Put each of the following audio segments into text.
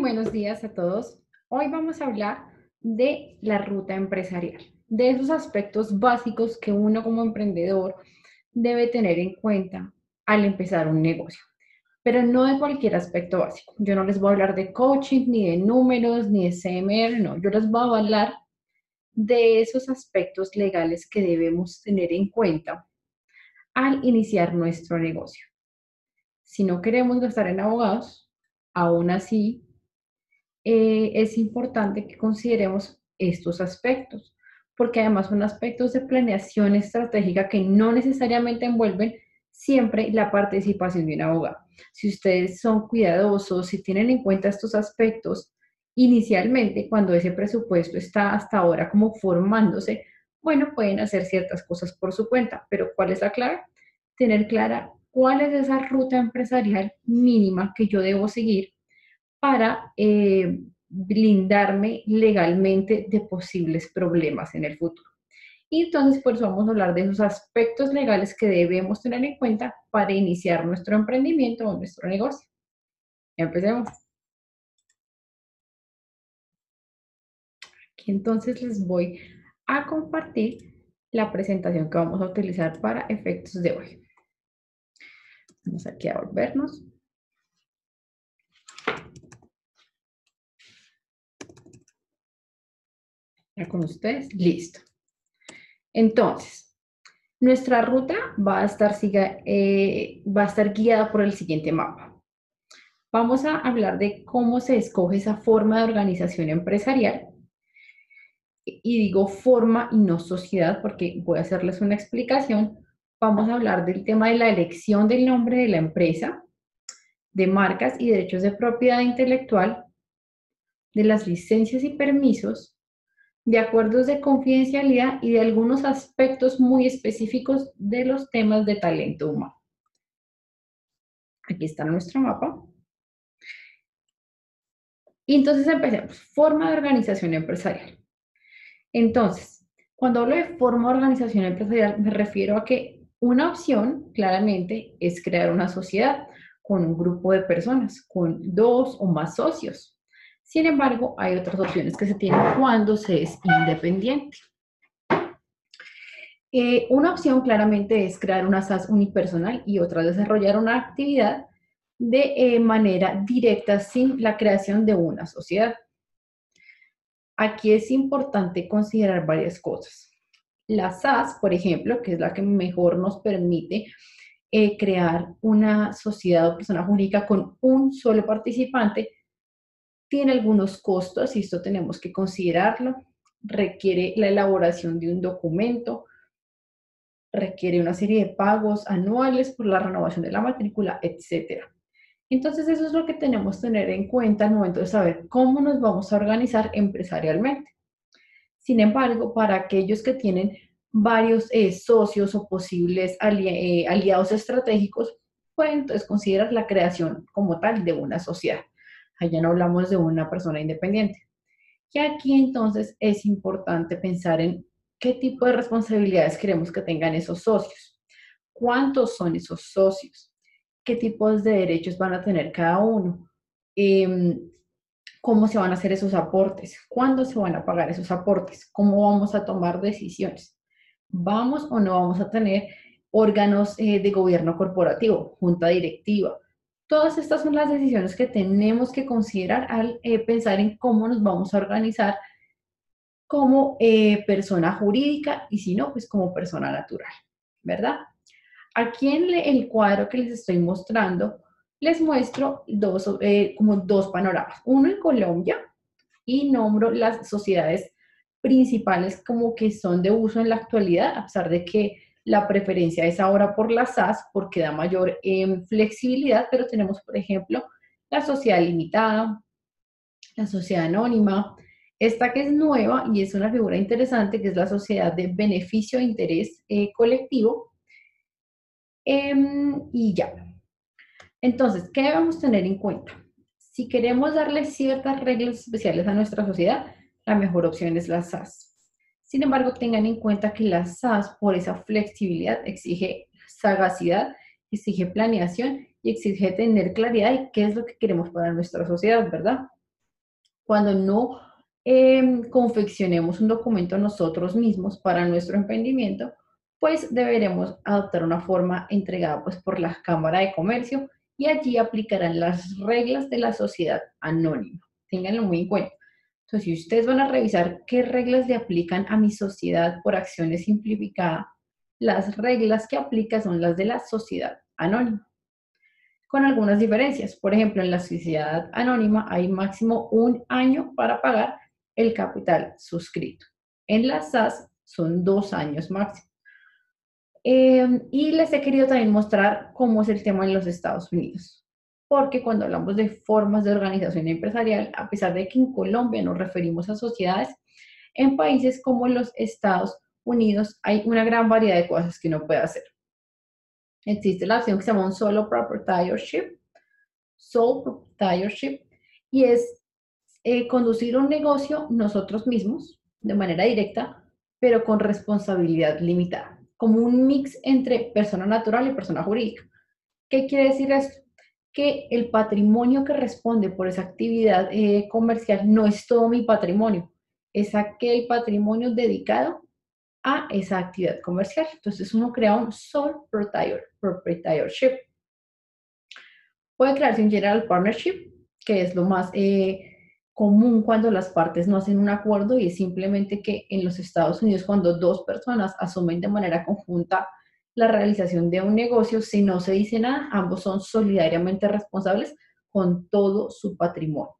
Buenos días a todos. Hoy vamos a hablar de la ruta empresarial, de esos aspectos básicos que uno como emprendedor debe tener en cuenta al empezar un negocio. Pero no de cualquier aspecto básico. Yo no les voy a hablar de coaching, ni de números, ni de CMR, no. Yo les voy a hablar de esos aspectos legales que debemos tener en cuenta al iniciar nuestro negocio. Si no queremos gastar en abogados, aún así eh, es importante que consideremos estos aspectos, porque además son aspectos de planeación estratégica que no necesariamente envuelven siempre la participación de un abogado. Si ustedes son cuidadosos, si tienen en cuenta estos aspectos, inicialmente, cuando ese presupuesto está hasta ahora como formándose, bueno, pueden hacer ciertas cosas por su cuenta, pero ¿cuál es la clave? Tener clara cuál es esa ruta empresarial mínima que yo debo seguir para eh, blindarme legalmente de posibles problemas en el futuro. Y entonces, por eso vamos a hablar de esos aspectos legales que debemos tener en cuenta para iniciar nuestro emprendimiento o nuestro negocio. Empecemos. Aquí entonces les voy a compartir la presentación que vamos a utilizar para efectos de hoy. Vamos aquí a volvernos. Con ustedes, listo. Entonces, nuestra ruta va a estar, eh, va a estar guiada por el siguiente mapa. Vamos a hablar de cómo se escoge esa forma de organización empresarial. Y digo forma y no sociedad porque voy a hacerles una explicación. Vamos a hablar del tema de la elección del nombre de la empresa, de marcas y derechos de propiedad intelectual, de las licencias y permisos, de acuerdos de confidencialidad y de algunos aspectos muy específicos de los temas de talento humano. Aquí está nuestro mapa. Y entonces empecemos. Forma de organización empresarial. Entonces, cuando hablo de forma de organización empresarial, me refiero a que una opción, claramente, es crear una sociedad con un grupo de personas, con dos o más socios. Sin embargo, hay otras opciones que se tienen cuando se es independiente. Eh, una opción claramente es crear una SAS unipersonal y otra desarrollar una actividad de eh, manera directa sin la creación de una sociedad. Aquí es importante considerar varias cosas. La SAS, por ejemplo, que es la que mejor nos permite eh, crear una sociedad o persona jurídica con un solo participante, tiene algunos costos y esto tenemos que considerarlo. Requiere la elaboración de un documento, requiere una serie de pagos anuales por la renovación de la matrícula, etc. Entonces eso es lo que tenemos que tener en cuenta al momento de saber cómo nos vamos a organizar empresarialmente. Sin embargo, para aquellos que tienen varios eh, socios o posibles eh, aliados estratégicos, pueden entonces considerar la creación como tal de una sociedad. Allá no hablamos de una persona independiente. Y aquí entonces es importante pensar en qué tipo de responsabilidades queremos que tengan esos socios. ¿Cuántos son esos socios? ¿Qué tipos de derechos van a tener cada uno? Em, ¿Cómo se van a hacer esos aportes? ¿Cuándo se van a pagar esos aportes? ¿Cómo vamos a tomar decisiones? ¿Vamos o no vamos a tener órganos eh, de gobierno corporativo, junta directiva? Todas estas son las decisiones que tenemos que considerar al eh, pensar en cómo nos vamos a organizar como eh, persona jurídica y si no, pues como persona natural, ¿verdad? Aquí en el cuadro que les estoy mostrando, les muestro dos, eh, como dos panoramas. Uno en Colombia y nombro las sociedades principales como que son de uso en la actualidad, a pesar de que la preferencia es ahora por la SAS porque da mayor em, flexibilidad, pero tenemos, por ejemplo, la sociedad limitada, la sociedad anónima, esta que es nueva y es una figura interesante, que es la sociedad de beneficio e interés eh, colectivo. Em, y ya. Entonces, ¿qué debemos tener en cuenta? Si queremos darle ciertas reglas especiales a nuestra sociedad, la mejor opción es la SAS. Sin embargo, tengan en cuenta que la SAS, por esa flexibilidad, exige sagacidad, exige planeación y exige tener claridad de qué es lo que queremos para nuestra sociedad, ¿verdad? cuando no em, confeccionemos un documento nosotros mismos para nuestro emprendimiento, pues deberemos adoptar una forma entregada pues, por la Cámara de Comercio y allí aplicarán las reglas de la sociedad anónima. Ténganlo muy en cuenta. Entonces, si ustedes van a revisar qué reglas le aplican a mi sociedad por acciones simplificadas, las reglas que aplica son las de la sociedad anónima con algunas diferencias. Por ejemplo, en la sociedad anónima hay máximo un año para pagar el capital suscrito. En la SAS son dos años máximo. Em, y les he querido también mostrar cómo es el tema en los Estados Unidos. Porque cuando hablamos de formas de organización empresarial, a pesar de que en Colombia nos referimos a sociedades, en países como los Estados Unidos hay una gran variedad de cosas que uno puede hacer existe la opción que se llama un solo proprietorship, sole proprietorship, y es eh, conducir un negocio nosotros mismos de manera directa, pero con responsabilidad limitada, como un mix entre persona natural y persona jurídica. ¿Qué quiere decir esto? Que el patrimonio que responde por esa actividad eh, comercial no es todo mi patrimonio, es aquel patrimonio dedicado a esa actividad comercial. Entonces uno crea un sole proprietorship. Puede crearse un general partnership, que es lo más eh, común cuando las partes no hacen un acuerdo y es simplemente que en los Estados Unidos cuando dos personas asumen de manera conjunta la realización de un negocio, si no se dice nada, ambos son solidariamente responsables con todo su patrimonio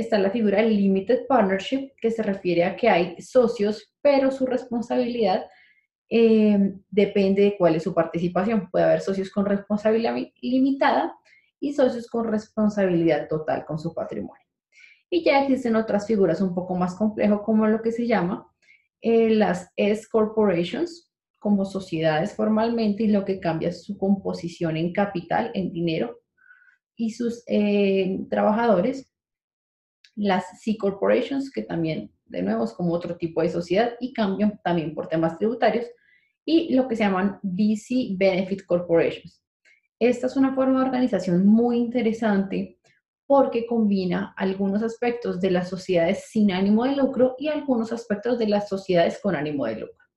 está la figura del limited partnership, que se refiere a que hay socios, pero su responsabilidad eh, depende de cuál es su participación. Puede haber socios con responsabilidad limitada y socios con responsabilidad total con su patrimonio. Y ya existen otras figuras un poco más complejas, como lo que se llama eh, las S corporations, como sociedades formalmente, y lo que cambia es su composición en capital, en dinero, y sus eh, trabajadores las C Corporations, que también, de nuevo, es como otro tipo de sociedad y cambian también por temas tributarios, y lo que se llaman VC Benefit Corporations. Esta es una forma de organización muy interesante porque combina algunos aspectos de las sociedades sin ánimo de lucro y algunos aspectos de las sociedades con ánimo de lucro.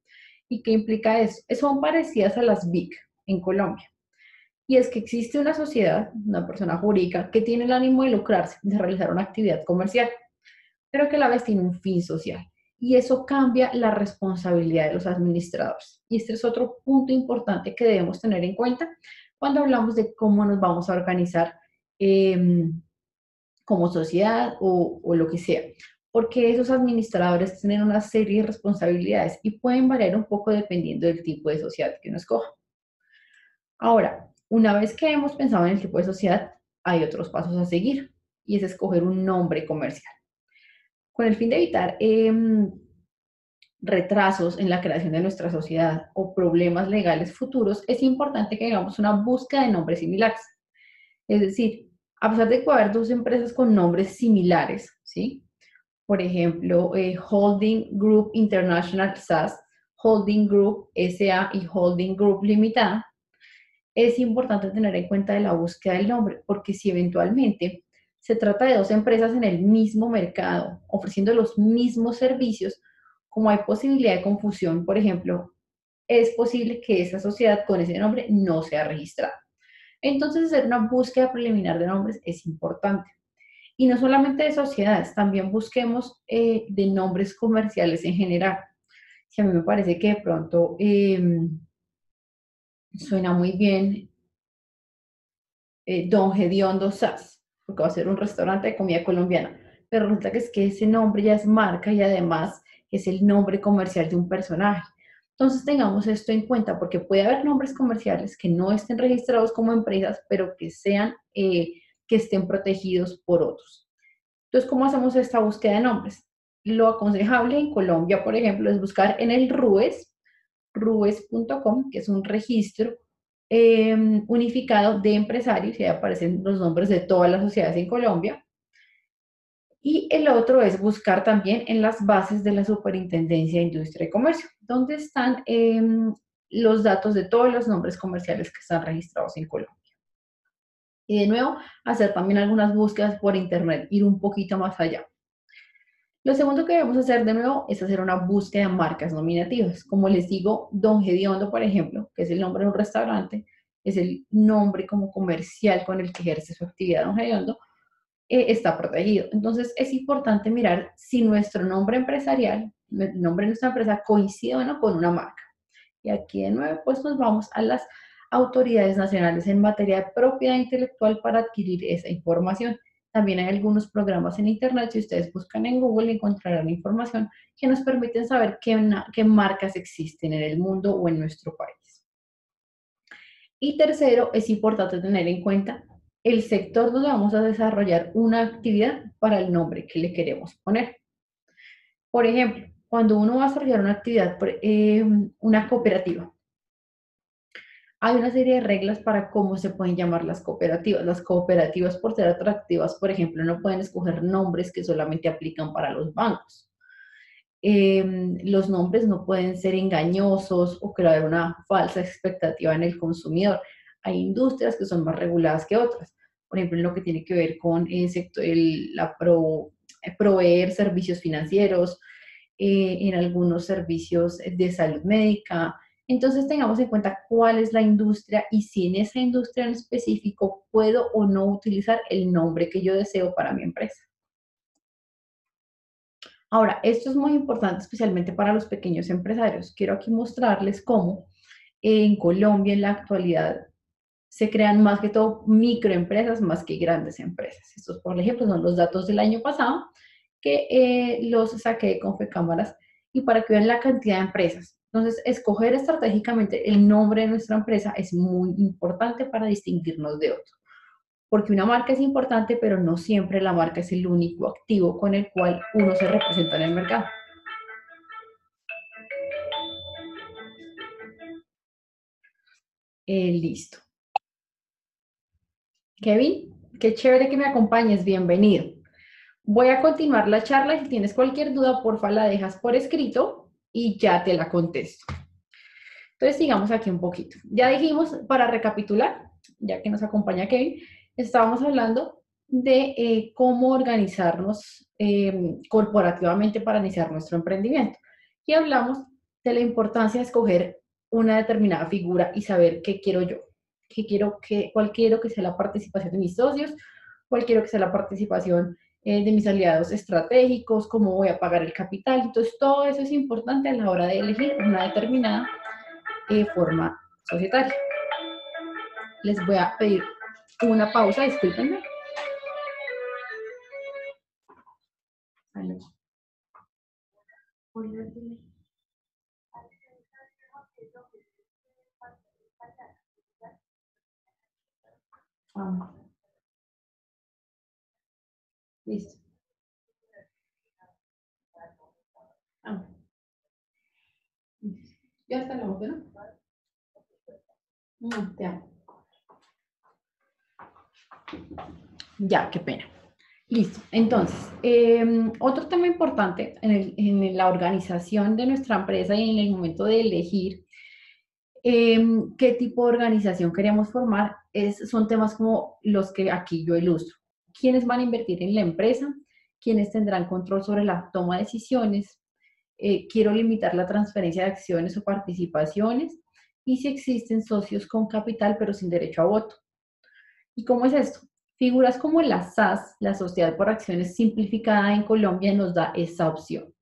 ¿Y qué implica eso? Son parecidas a las BIC en Colombia y es que existe una sociedad, una persona jurídica, que tiene el ánimo de lucrarse, de realizar una actividad comercial, pero que a la vez tiene un fin social. Y eso cambia la responsabilidad de los administradores. Y este es otro punto importante que debemos tener en cuenta cuando hablamos de cómo nos vamos a organizar em, como sociedad o lo que sea. Porque esos administradores tienen una serie de responsabilidades y pueden variar un poco dependiendo del tipo de sociedad que uno escoja. Ahora, una vez que hemos pensado en el tipo de sociedad, hay otros pasos a seguir y es escoger un nombre comercial. Con el fin de evitar em, retrasos en la creación de nuestra sociedad o problemas legales futuros, es importante que hagamos una búsqueda de nombres similares. Es decir, a pesar de que haber dos empresas con nombres similares, ¿sí? Por ejemplo, eh, Holding Group International SAS, Holding Group SA y Holding Group Limitada, es importante tener en cuenta de la búsqueda del nombre, porque si eventualmente se trata de dos empresas en el mismo mercado, ofreciendo los mismos servicios, como hay posibilidad de confusión, por ejemplo, es posible que esa sociedad con ese nombre no sea registrada. Entonces, hacer una búsqueda preliminar de nombres es importante. Y no solamente de sociedades, también busquemos eh, de nombres comerciales en general. Si a mí me parece que de pronto... Em, suena muy bien eh, Don Gediondo Sass, porque va a ser un restaurante de comida colombiana. Pero resulta que es que ese nombre ya es marca y además es el nombre comercial de un personaje. Entonces tengamos esto en cuenta porque puede haber nombres comerciales que no estén registrados como empresas, pero que sean, eh, que estén protegidos por otros. Entonces, ¿cómo hacemos esta búsqueda de nombres? Lo aconsejable en Colombia, por ejemplo, es buscar en el RUES, rubes.com, que es un registro em, unificado de empresarios, y ahí aparecen los nombres de todas las sociedades en Colombia. Y el otro es buscar también en las bases de la Superintendencia de Industria y Comercio, donde están em, los datos de todos los nombres comerciales que están registrados en Colombia. Y de nuevo, hacer también algunas búsquedas por Internet, ir un poquito más allá. Lo segundo que debemos hacer de nuevo es hacer una búsqueda de marcas nominativas. Como les digo, Don Gediondo, por ejemplo, que es el nombre de un restaurante, es el nombre como comercial con el que ejerce su actividad Don Gediondo, eh, está protegido. Entonces es importante mirar si nuestro nombre empresarial, el nombre de nuestra empresa coincide o no con una marca. Y aquí de nuevo pues nos vamos a las autoridades nacionales en materia de propiedad intelectual para adquirir esa información. También hay algunos programas en Internet, si ustedes buscan en Google encontrarán información que nos permiten saber qué, marcas existen en el mundo o en nuestro país. Y tercero, es importante tener en cuenta el sector donde vamos a desarrollar una actividad para el nombre que le queremos poner. Por ejemplo, cuando uno va a desarrollar una actividad, eh, una cooperativa, hay una serie de reglas para cómo se pueden llamar las cooperativas. Las cooperativas, por ser atractivas, por ejemplo, no pueden escoger nombres que solamente aplican para los bancos. Em, los nombres no pueden ser engañosos o crear una falsa expectativa en el consumidor. Hay industrias que son más reguladas que otras. Por ejemplo, en lo que tiene que ver con el sector, la eh, proveer servicios financieros, eh, en algunos servicios de salud médica, entonces tengamos en cuenta cuál es la industria y si en esa industria en específico puedo o no utilizar el nombre que yo deseo para mi empresa. Ahora, esto es muy importante especialmente para los pequeños empresarios. Quiero aquí mostrarles cómo en Colombia en la actualidad se crean más que todo microempresas más que grandes empresas. Estos, por ejemplo, son los datos del año pasado que eh, los saqué con Cámaras y para que vean la cantidad de empresas. Entonces, escoger estratégicamente el nombre de nuestra empresa es muy importante para distinguirnos de otro. Porque una marca es importante, pero no siempre la marca es el único activo con el cual uno se representa en el mercado. Eh, listo. Kevin, qué chévere que me acompañes, bienvenido. Voy a continuar la charla. Si tienes cualquier duda, porfa, la dejas por escrito y ya te la contesto. Entonces, sigamos aquí un poquito. Ya dijimos, para recapitular, ya que nos acompaña Kevin, estábamos hablando de eh, cómo organizarnos em, corporativamente para iniciar nuestro emprendimiento. Y hablamos de la importancia de escoger una determinada figura y saber qué quiero yo, qué quiero que, cuál quiero que sea la participación de mis socios, cuál quiero que sea la participación eh, de mis aliados estratégicos, cómo voy a pagar el capital. Entonces, todo eso es importante a la hora de elegir una determinada eh, forma societaria. Les voy a pedir una pausa, discúlpenme. Listo. Ah. Ya está la ¿no? No, te amo. Ya, qué pena. Listo. Entonces, em, otro tema importante en, la organización de nuestra empresa y en el momento de elegir em, qué tipo de organización queremos formar es, son temas como los que aquí yo ilustro quiénes van a invertir en la empresa, quiénes tendrán control sobre la toma de decisiones, eh, quiero limitar la transferencia de acciones o participaciones y si existen socios con capital pero sin derecho a voto. ¿Y cómo es esto? Figuras como la SAS, la Sociedad por Acciones Simplificada en Colombia, nos da esa opción.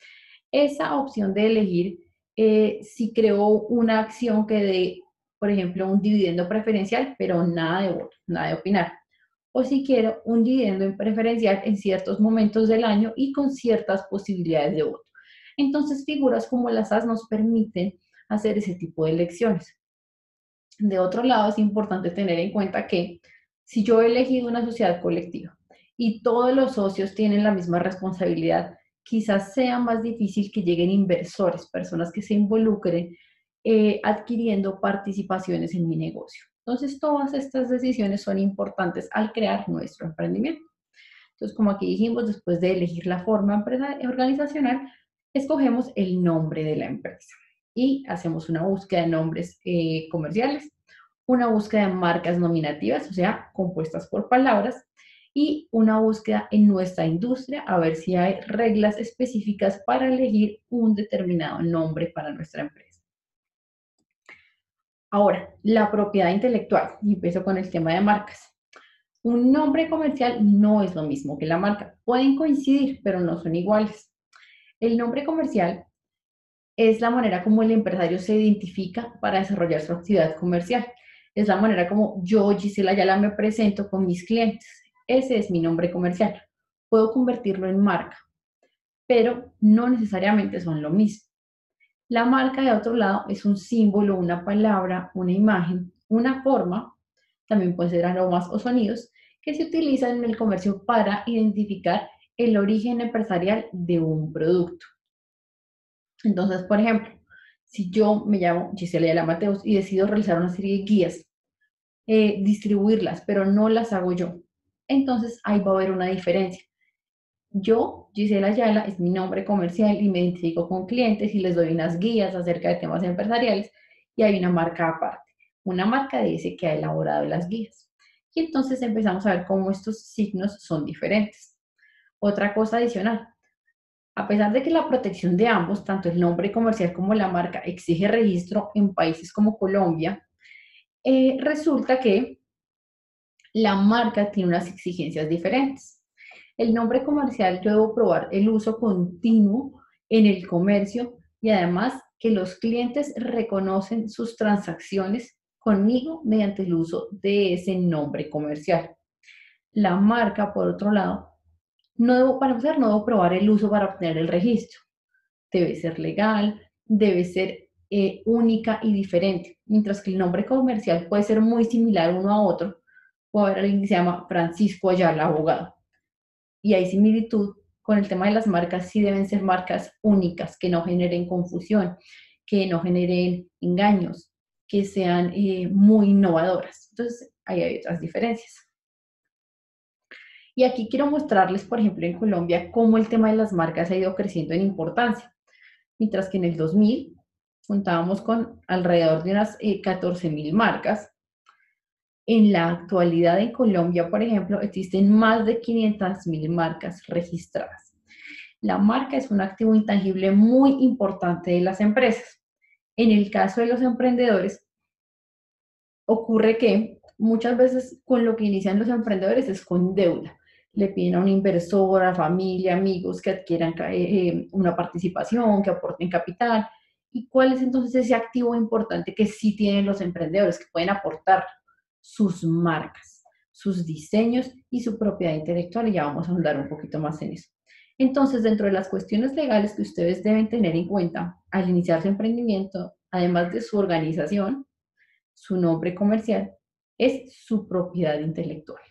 Esa opción de elegir eh, si creo una acción que dé, por ejemplo, un dividendo preferencial, pero nada de voto, nada de opinar o si quiero un dividendo preferencial en ciertos momentos del año y con ciertas posibilidades de voto. Entonces, figuras como las SAS nos permiten hacer ese tipo de elecciones. De otro lado, es importante tener en cuenta que si yo he elegido una sociedad colectiva y todos los socios tienen la misma responsabilidad, quizás sea más difícil que lleguen inversores, personas que se involucren eh, adquiriendo participaciones en mi negocio. Entonces, todas estas decisiones son importantes al crear nuestro emprendimiento. Entonces, como aquí dijimos, después de elegir la forma organizacional, escogemos el nombre de la empresa y hacemos una búsqueda de nombres eh, comerciales, una búsqueda de marcas nominativas, o sea, compuestas por palabras, y una búsqueda en nuestra industria a ver si hay reglas específicas para elegir un determinado nombre para nuestra empresa. Ahora, la propiedad intelectual. Y empiezo con el tema de marcas. Un nombre comercial no es lo mismo que la marca. Pueden coincidir, pero no son iguales. El nombre comercial es la manera como el empresario se identifica para desarrollar su actividad comercial. Es la manera como yo, Gisela Ayala, me presento con mis clientes. Ese es mi nombre comercial. Puedo convertirlo en marca, pero no necesariamente son lo mismo. La marca, de otro lado, es un símbolo, una palabra, una imagen, una forma, también pueden ser aromas o sonidos, que se utilizan en el comercio para identificar el origen empresarial de un producto. Entonces, por ejemplo, si yo me llamo Gisela Mateos y decido realizar una serie de guías, eh, distribuirlas, pero no las hago yo, entonces ahí va a haber una diferencia. Yo, Gisela Ayala, es mi nombre comercial y me identifico con clientes y les doy unas guías acerca de temas empresariales y hay una marca aparte, una marca ese que ha elaborado las guías. Y entonces empezamos a ver cómo estos signos son diferentes. Otra cosa adicional, a pesar de que la protección de ambos, tanto el nombre comercial como la marca, exige registro en países como Colombia, eh, resulta que la marca tiene unas exigencias diferentes. El nombre comercial yo debo probar el uso continuo en el comercio y además que los clientes reconocen sus transacciones conmigo mediante el uso de ese nombre comercial. La marca, por otro lado, no debo, para empezar, no debo probar el uso para obtener el registro. Debe ser legal, debe ser eh, única y diferente. Mientras que el nombre comercial puede ser muy similar uno a otro. Puede haber alguien que se llama Francisco Ayala, abogado. Y hay similitud con el tema de las marcas, sí deben ser marcas únicas, que no generen confusión, que no generen engaños, que sean eh, muy innovadoras. Entonces, ahí hay otras diferencias. Y aquí quiero mostrarles, por ejemplo, en Colombia, cómo el tema de las marcas ha ido creciendo en importancia. Mientras que en el 2000 contábamos con alrededor de unas 14.000 eh, marcas. En la actualidad en Colombia, por ejemplo, existen más de 500.000 marcas registradas. La marca es un activo intangible muy importante de las empresas. En el caso de los emprendedores, ocurre que muchas veces con lo que inician los emprendedores es con deuda le piden a un inversor, a familia, amigos que adquieran eh, eh, una participación, que aporten capital. ¿Y cuál es entonces ese activo importante que sí tienen los emprendedores, que pueden aportar sus marcas, sus diseños y su propiedad intelectual? Y ya vamos a hablar un poquito más en eso. Entonces, dentro de las cuestiones legales que ustedes deben tener en cuenta al iniciar su emprendimiento, además de su organización, su nombre comercial, es su propiedad intelectual.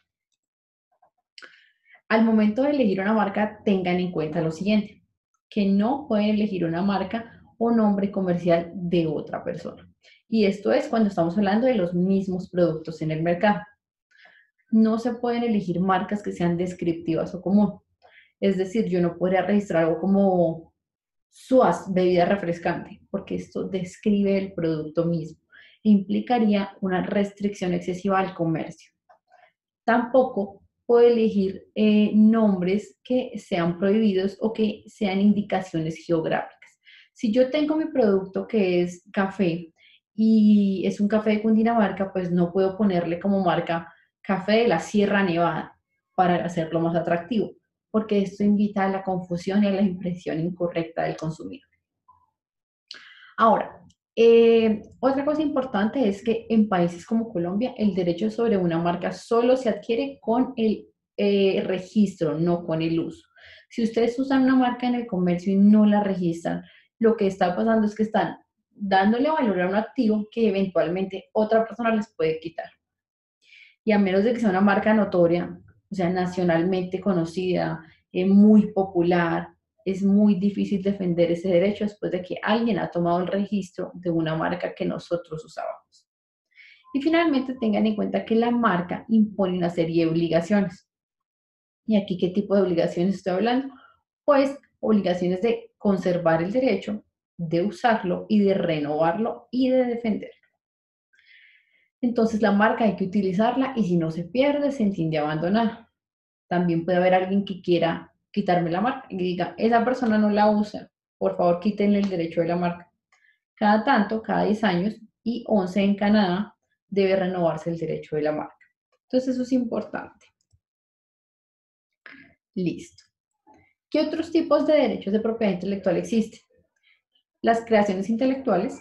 Al momento de elegir una marca, tengan en cuenta lo siguiente, que no pueden elegir una marca o nombre comercial de otra persona. Y esto es cuando estamos hablando de los mismos productos en el mercado. No se pueden elegir marcas que sean descriptivas o común. Es decir, yo no podría registrar algo como SUAS, bebida refrescante, porque esto describe el producto mismo e implicaría una restricción excesiva al comercio. Tampoco puedo elegir eh, nombres que sean prohibidos o que sean indicaciones geográficas. Si yo tengo mi producto que es café y es un café de Cundinamarca, pues no puedo ponerle como marca café de la Sierra Nevada para hacerlo más atractivo, porque esto invita a la confusión y a la impresión incorrecta del consumidor. Ahora, eh, otra cosa importante es que en países como Colombia el derecho sobre una marca solo se adquiere con el eh, registro, no con el uso. Si ustedes usan una marca en el comercio y no la registran, lo que está pasando es que están dándole valor a un activo que eventualmente otra persona les puede quitar. Y a menos de que sea una marca notoria, o sea, nacionalmente conocida, eh, muy popular, es muy difícil defender ese derecho después de que alguien ha tomado el registro de una marca que nosotros usábamos. Y finalmente tengan en cuenta que la marca impone una serie de obligaciones. ¿Y aquí qué tipo de obligaciones estoy hablando? Pues obligaciones de conservar el derecho, de usarlo y de renovarlo y de defenderlo. Entonces la marca hay que utilizarla y si no se pierde se entiende abandonada. También puede haber alguien que quiera quitarme la marca y diga, esa persona no la usa, por favor quítenle el derecho de la marca. Cada tanto, cada 10 años y 11 en Canadá, debe renovarse el derecho de la marca. Entonces eso es importante. Listo. ¿Qué otros tipos de derechos de propiedad intelectual existen? Las creaciones intelectuales.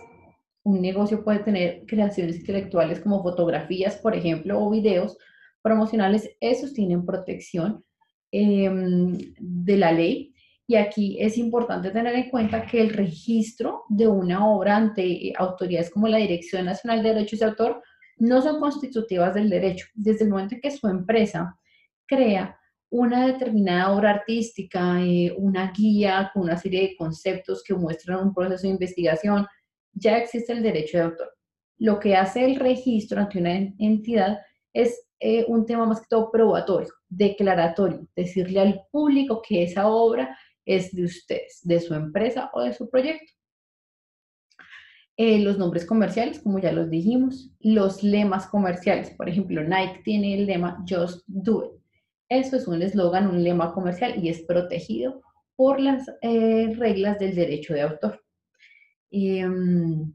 Un negocio puede tener creaciones intelectuales como fotografías, por ejemplo, o videos promocionales. Esos tienen protección em, de la ley. Y aquí es importante tener en cuenta que el registro de una obra ante autoridades como la Dirección Nacional de Derechos de Autor no son constitutivas del derecho. Desde el momento en que su empresa crea una determinada obra artística, eh, una guía con una serie de conceptos que muestran un proceso de investigación, ya existe el derecho de autor. Lo que hace el registro ante una entidad es eh, un tema más que todo probatorio, declaratorio, decirle al público que esa obra es de ustedes, de su empresa o de su proyecto. Eh, los nombres comerciales, como ya los dijimos, los lemas comerciales, por ejemplo, Nike tiene el lema Just Do It eso es un eslogan, un lema comercial y es protegido por las eh, reglas del derecho de autor. Em,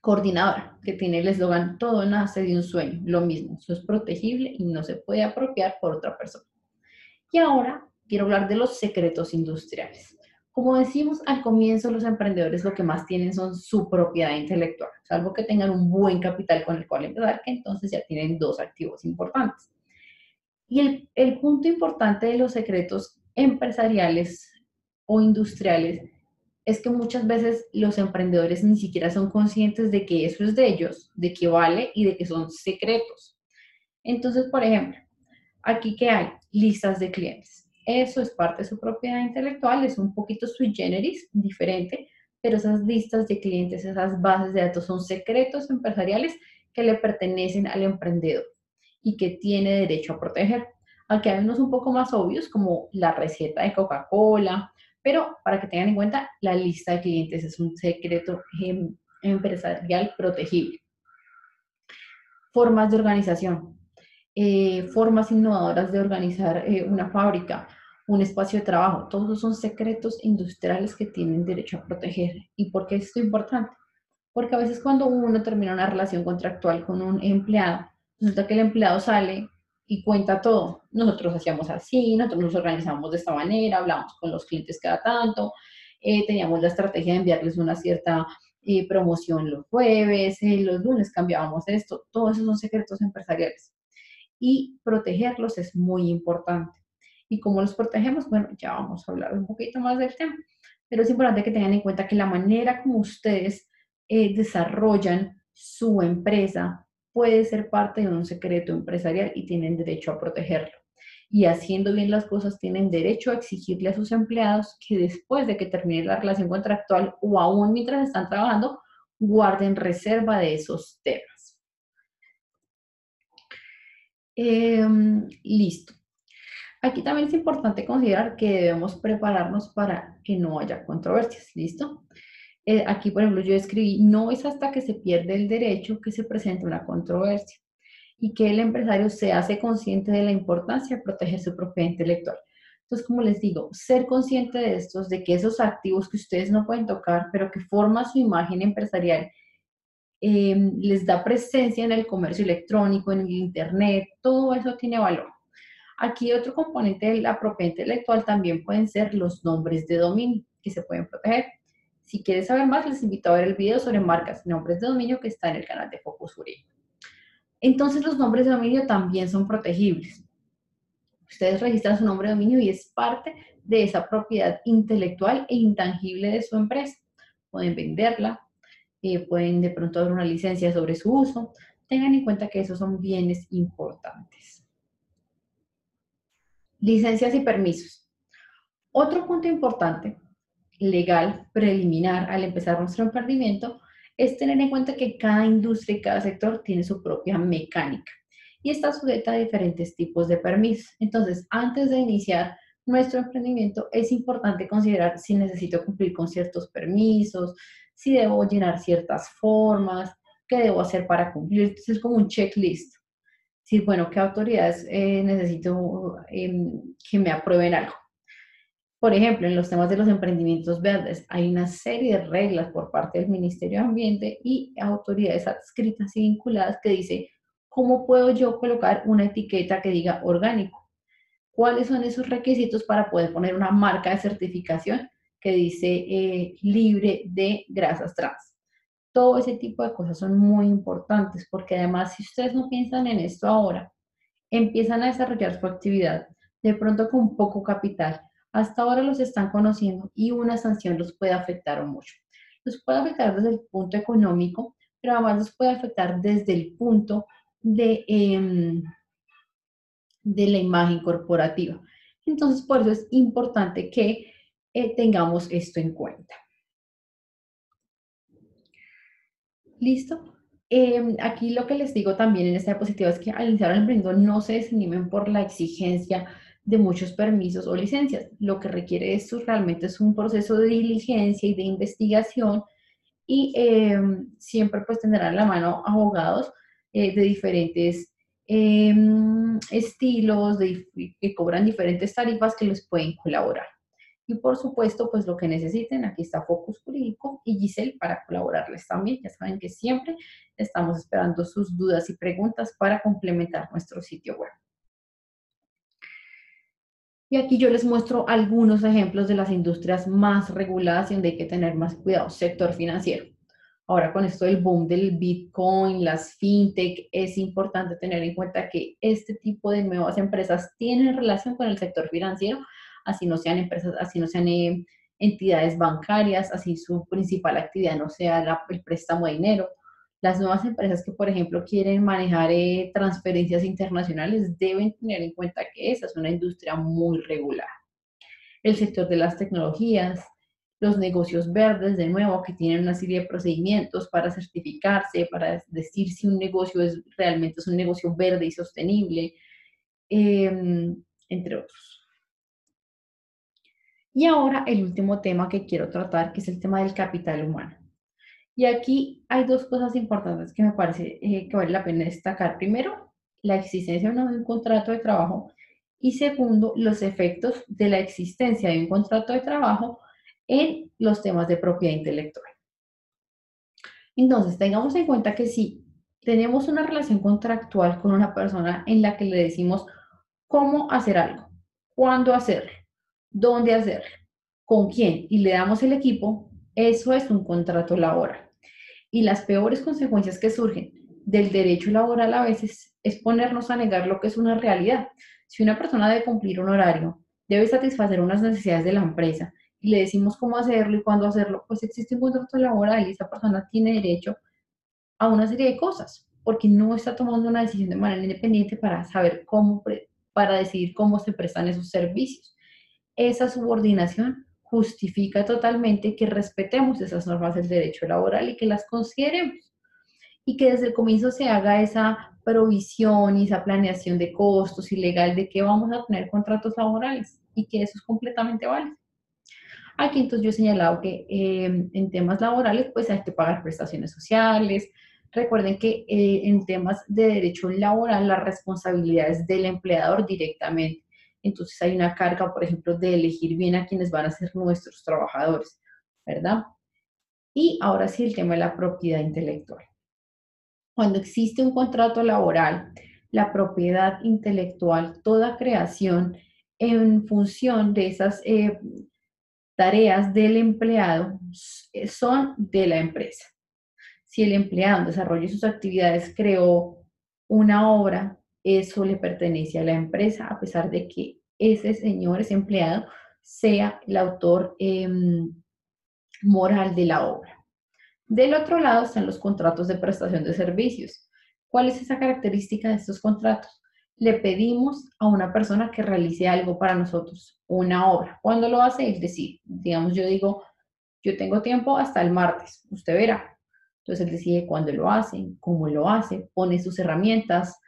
coordinadora, que tiene el eslogan Todo nace de un sueño, lo mismo, eso es protegible y no se puede apropiar por otra persona. Y ahora quiero hablar de los secretos industriales. Como decimos al comienzo, los emprendedores lo que más tienen son su propiedad intelectual, salvo que tengan un buen capital con el cual empezar, que entonces ya tienen dos activos importantes. Y el, punto importante de los secretos empresariales o industriales es que muchas veces los emprendedores ni siquiera son conscientes de que eso es de ellos, de que vale y de que son secretos. Entonces, por ejemplo, aquí que hay listas de clientes. Eso es parte de su propiedad intelectual, es un poquito sui generis, diferente, pero esas listas de clientes, esas bases de datos son secretos empresariales que le pertenecen al emprendedor y que tiene derecho a proteger. Aquí hay unos un poco más obvios, como la receta de Coca-Cola, pero para que tengan en cuenta, la lista de clientes es un secreto em, empresarial protegible. Formas de organización, eh, formas innovadoras de organizar eh, una fábrica, un espacio de trabajo, todos son secretos industriales que tienen derecho a proteger. ¿Y por qué esto es importante? Porque a veces cuando uno termina una relación contractual con un empleado, resulta que el empleado sale y cuenta todo. Nosotros hacíamos así, nosotros nos organizamos de esta manera, hablamos con los clientes cada tanto, eh, teníamos la estrategia de enviarles una cierta eh, promoción los jueves, eh, los lunes cambiábamos esto, todos esos son secretos empresariales. Y protegerlos es muy importante. ¿Y cómo los protegemos? Bueno, ya vamos a hablar un poquito más del tema, pero es importante que tengan en cuenta que la manera como ustedes desarrollan su empresa puede ser parte de un secreto empresarial y tienen derecho a protegerlo. Y haciendo bien las cosas, tienen derecho a exigirle a sus empleados que después de que termine la relación contractual o aún mientras están trabajando, guarden reserva de esos temas. Em, listo. Aquí también es importante considerar que debemos prepararnos para que no haya controversias. ¿Listo? Eh, aquí, por ejemplo, yo escribí, no es hasta que se pierde el derecho que se presenta una controversia y que el empresario se hace consciente de la importancia de proteger su propiedad intelectual. Entonces, como les digo, ser consciente de estos, de que esos activos que ustedes no pueden tocar, pero que forman su imagen empresarial, em, les da presencia en el comercio electrónico, en el Internet, todo eso tiene valor. Aquí otro componente de la propiedad intelectual también pueden ser los nombres de dominio que se pueden proteger. Si quieres saber más, les invito a ver el video sobre marcas y nombres de dominio que está en el canal de Focus Uri. Entonces, los nombres de dominio también son protegibles. Ustedes registran su nombre de dominio y es parte de esa propiedad intelectual e intangible de su empresa. Pueden venderla, eh, pueden de pronto dar una licencia sobre su uso. Tengan en cuenta que esos son bienes importantes. Licencias y permisos. Otro punto importante legal preliminar al empezar nuestro emprendimiento es tener en cuenta que cada industria y cada sector tiene su propia mecánica y está sujeta a diferentes tipos de permisos. Entonces, antes de iniciar nuestro emprendimiento, es importante considerar si necesito cumplir con ciertos permisos, si debo llenar ciertas formas, qué debo hacer para cumplir. Entonces, es como un checklist. decir, bueno, ¿qué autoridades eh, necesito em, que me aprueben algo? Por ejemplo, en los temas de los emprendimientos verdes hay una serie de reglas por parte del Ministerio de Ambiente y autoridades adscritas y vinculadas que dice, ¿cómo puedo yo colocar una etiqueta que diga orgánico? ¿Cuáles son esos requisitos para poder poner una marca de certificación que dice eh, libre de grasas trans? Todo ese tipo de cosas son muy importantes porque además si ustedes no piensan en esto ahora, empiezan a desarrollar su actividad de pronto con poco capital hasta ahora los están conociendo y una sanción los puede afectar mucho. Los puede afectar desde el punto económico, pero además los puede afectar desde el punto de, em, de la imagen corporativa. Entonces, por eso es importante que eh, tengamos esto en cuenta. ¿Listo? Em, aquí lo que les digo también en esta diapositiva es que al iniciar el emprendimiento no se desanimen por la exigencia de muchos permisos o licencias. Lo que requiere esto realmente es un proceso de diligencia y de investigación y em, siempre pues tendrán la mano abogados eh, de diferentes em, estilos, que cobran diferentes tarifas que les pueden colaborar. Y por supuesto, pues lo que necesiten, aquí está Focus Jurídico y Giselle para colaborarles también. Ya saben que siempre estamos esperando sus dudas y preguntas para complementar nuestro sitio web. Y aquí yo les muestro algunos ejemplos de las industrias más reguladas y donde hay que tener más cuidado. Sector financiero. Ahora con esto del boom del Bitcoin, las fintech, es importante tener en cuenta que este tipo de nuevas empresas tienen relación con el sector financiero, así no sean empresas, así no sean eh, entidades bancarias, así su principal actividad no sea el préstamo de dinero las nuevas empresas que, por ejemplo, quieren manejar eh, transferencias internacionales deben tener en cuenta que esa es una industria muy regular. El sector de las tecnologías, los negocios verdes, de nuevo, que tienen una serie de procedimientos para certificarse, para decir si un negocio es realmente es un negocio verde y sostenible, em, entre otros. Y ahora el último tema que quiero tratar, que es el tema del capital humano. Y aquí hay dos cosas importantes que me parece eh, que vale la pena destacar. Primero, la existencia de un contrato de trabajo y segundo, los efectos de la existencia de un contrato de trabajo en los temas de propiedad intelectual. Entonces, tengamos en cuenta que si tenemos una relación contractual con una persona en la que le decimos cómo hacer algo, cuándo hacerlo, dónde hacerlo, con quién y le damos el equipo, eso es un contrato laboral. Y las peores consecuencias que surgen del derecho laboral a veces es ponernos a negar lo que es una realidad. Si una persona debe cumplir un horario, debe satisfacer unas necesidades de la empresa y le decimos cómo hacerlo y cuándo hacerlo, pues existe un contrato laboral y esa persona tiene derecho a una serie de cosas, porque no está tomando una decisión de manera independiente para saber cómo, para decidir cómo se prestan esos servicios. Esa subordinación justifica totalmente que respetemos esas normas del derecho laboral y que las consideremos. Y que desde el comienzo se haga esa provisión y esa planeación de costos y legal de que vamos a tener contratos laborales y que eso es completamente válido. Aquí entonces yo he señalado que em, en temas laborales pues hay que pagar prestaciones sociales. Recuerden que eh, en temas de derecho laboral la responsabilidad es del empleador directamente entonces hay una carga, por ejemplo, de elegir bien a quienes van a ser nuestros trabajadores, ¿verdad? Y ahora sí el tema de la propiedad intelectual. Cuando existe un contrato laboral, la propiedad intelectual, toda creación en función de esas eh, tareas del empleado eh, son de la empresa. Si el empleado en desarrollo sus actividades creó una obra eso le pertenece a la empresa, a pesar de que ese señor, ese empleado, sea el autor em, moral de la obra. Del otro lado están los contratos de prestación de servicios. ¿Cuál es esa característica de estos contratos? Le pedimos a una persona que realice algo para nosotros, una obra. ¿Cuándo lo hace? Es decir, digamos, yo digo, yo tengo tiempo hasta el martes, usted verá. Entonces él decide cuándo lo hace, cómo lo hace, pone sus herramientas,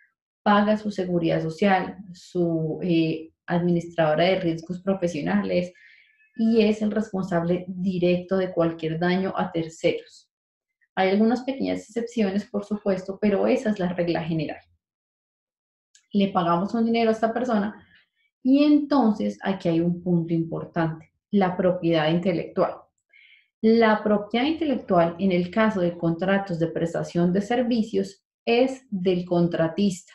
paga su seguridad social, su eh, administradora de riesgos profesionales y es el responsable directo de cualquier daño a terceros. Hay algunas pequeñas excepciones, por supuesto, pero esa es la regla general. le pagamos un dinero a esta persona y entonces aquí hay un punto importante, la propiedad intelectual. La propiedad intelectual en el caso de contratos de prestación de servicios es del contratista,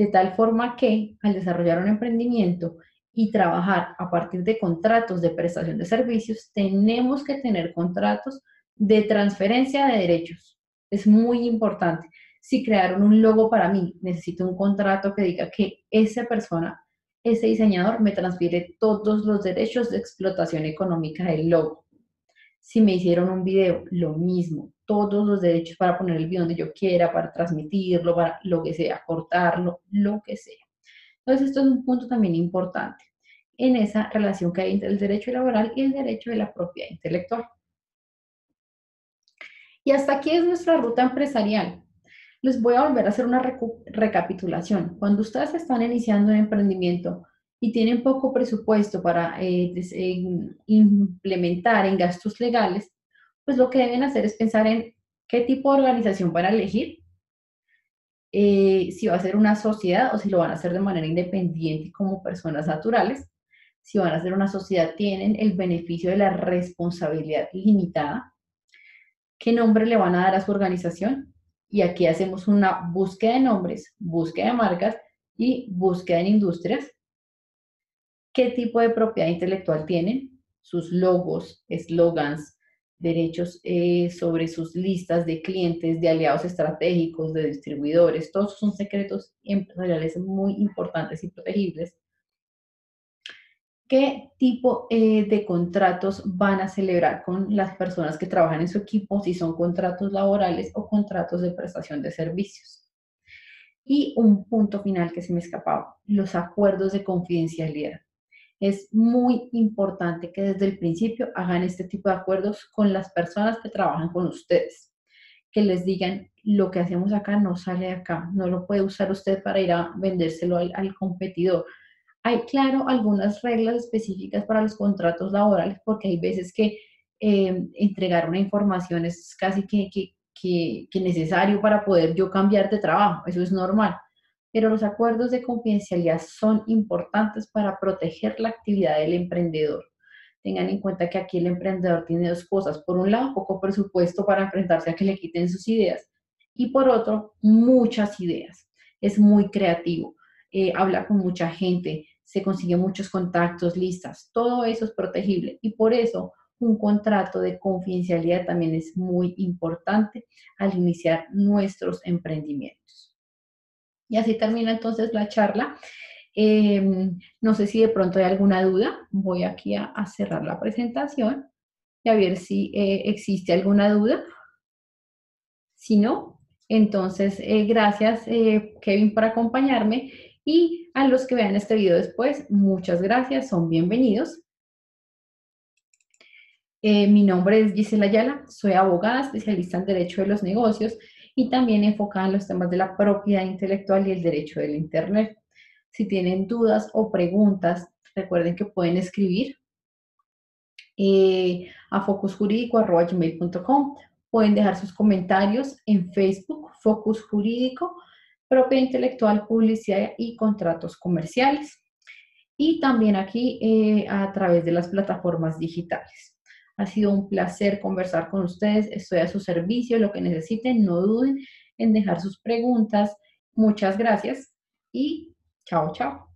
de tal forma que al desarrollar un emprendimiento y trabajar a partir de contratos de prestación de servicios, tenemos que tener contratos de transferencia de derechos. Es muy importante. Si crearon un logo para mí, necesito un contrato que diga que esa persona, ese diseñador, me transfiere todos los derechos de explotación económica del logo. Si me hicieron un video, lo mismo, todos los derechos para poner el video donde yo quiera, para transmitirlo, para lo que sea, cortarlo, lo que sea. Entonces, esto es un punto también importante en esa relación que hay entre el derecho laboral y el derecho de la propiedad intelectual. Y hasta aquí es nuestra ruta empresarial. Les voy a volver a hacer una recapitulación. Cuando ustedes están iniciando un emprendimiento y tienen poco presupuesto para eh, implementar en gastos legales, pues lo que deben hacer es pensar en qué tipo de organización van a elegir, eh, si va a ser una sociedad o si lo van a hacer de manera independiente como personas naturales. Si van a ser una sociedad, tienen el beneficio de la responsabilidad limitada. ¿Qué nombre le van a dar a su organización? Y aquí hacemos una búsqueda de nombres, búsqueda de marcas y búsqueda en industrias. ¿Qué tipo de propiedad intelectual tienen? Sus logos, eslogans, derechos eh, sobre sus listas de clientes, de aliados estratégicos, de distribuidores, todos son secretos empresariales muy importantes y protegibles. ¿Qué tipo eh, de contratos van a celebrar con las personas que trabajan en su equipo, si son contratos laborales o contratos de prestación de servicios? Y un punto final que se me escapaba, los acuerdos de confidencialidad es muy importante que desde el principio hagan este tipo de acuerdos con las personas que trabajan con ustedes, que les digan lo que hacemos acá no sale de acá, no lo puede usar usted para ir a vendérselo al, competidor. Hay, claro, algunas reglas específicas para los contratos laborales porque hay veces que eh, entregar una información es casi que, que, que necesario para poder yo cambiar de trabajo, eso es normal pero los acuerdos de confidencialidad son importantes para proteger la actividad del emprendedor. Tengan en cuenta que aquí el emprendedor tiene dos cosas. Por un lado, poco presupuesto para enfrentarse a que le quiten sus ideas. Y por otro, muchas ideas. Es muy creativo. Eh, habla con mucha gente, se consigue muchos contactos, listas. Todo eso es protegible. Y por eso un contrato de confidencialidad también es muy importante al iniciar nuestros emprendimientos. Y así termina entonces la charla. Em, no sé si de pronto hay alguna duda. Voy aquí a, cerrar la presentación y a ver si eh, existe alguna duda. Si no, entonces eh, gracias eh, Kevin por acompañarme y a los que vean este video después, muchas gracias, son bienvenidos. mi nombre es Gisela Ayala, soy abogada, especialista en Derecho de los Negocios y también enfocada en los temas de la propiedad intelectual y el derecho del Internet. Si tienen dudas o preguntas, recuerden que pueden escribir eh, a focusjurídico.com. Pueden dejar sus comentarios en Facebook, Focus Jurídico, Propiedad Intelectual, Publicidad y Contratos Comerciales. Y también aquí eh, a través de las plataformas digitales. Ha sido un placer conversar con ustedes. Estoy a su servicio. Lo que necesiten, no duden en dejar sus preguntas. Muchas gracias y chao, chao.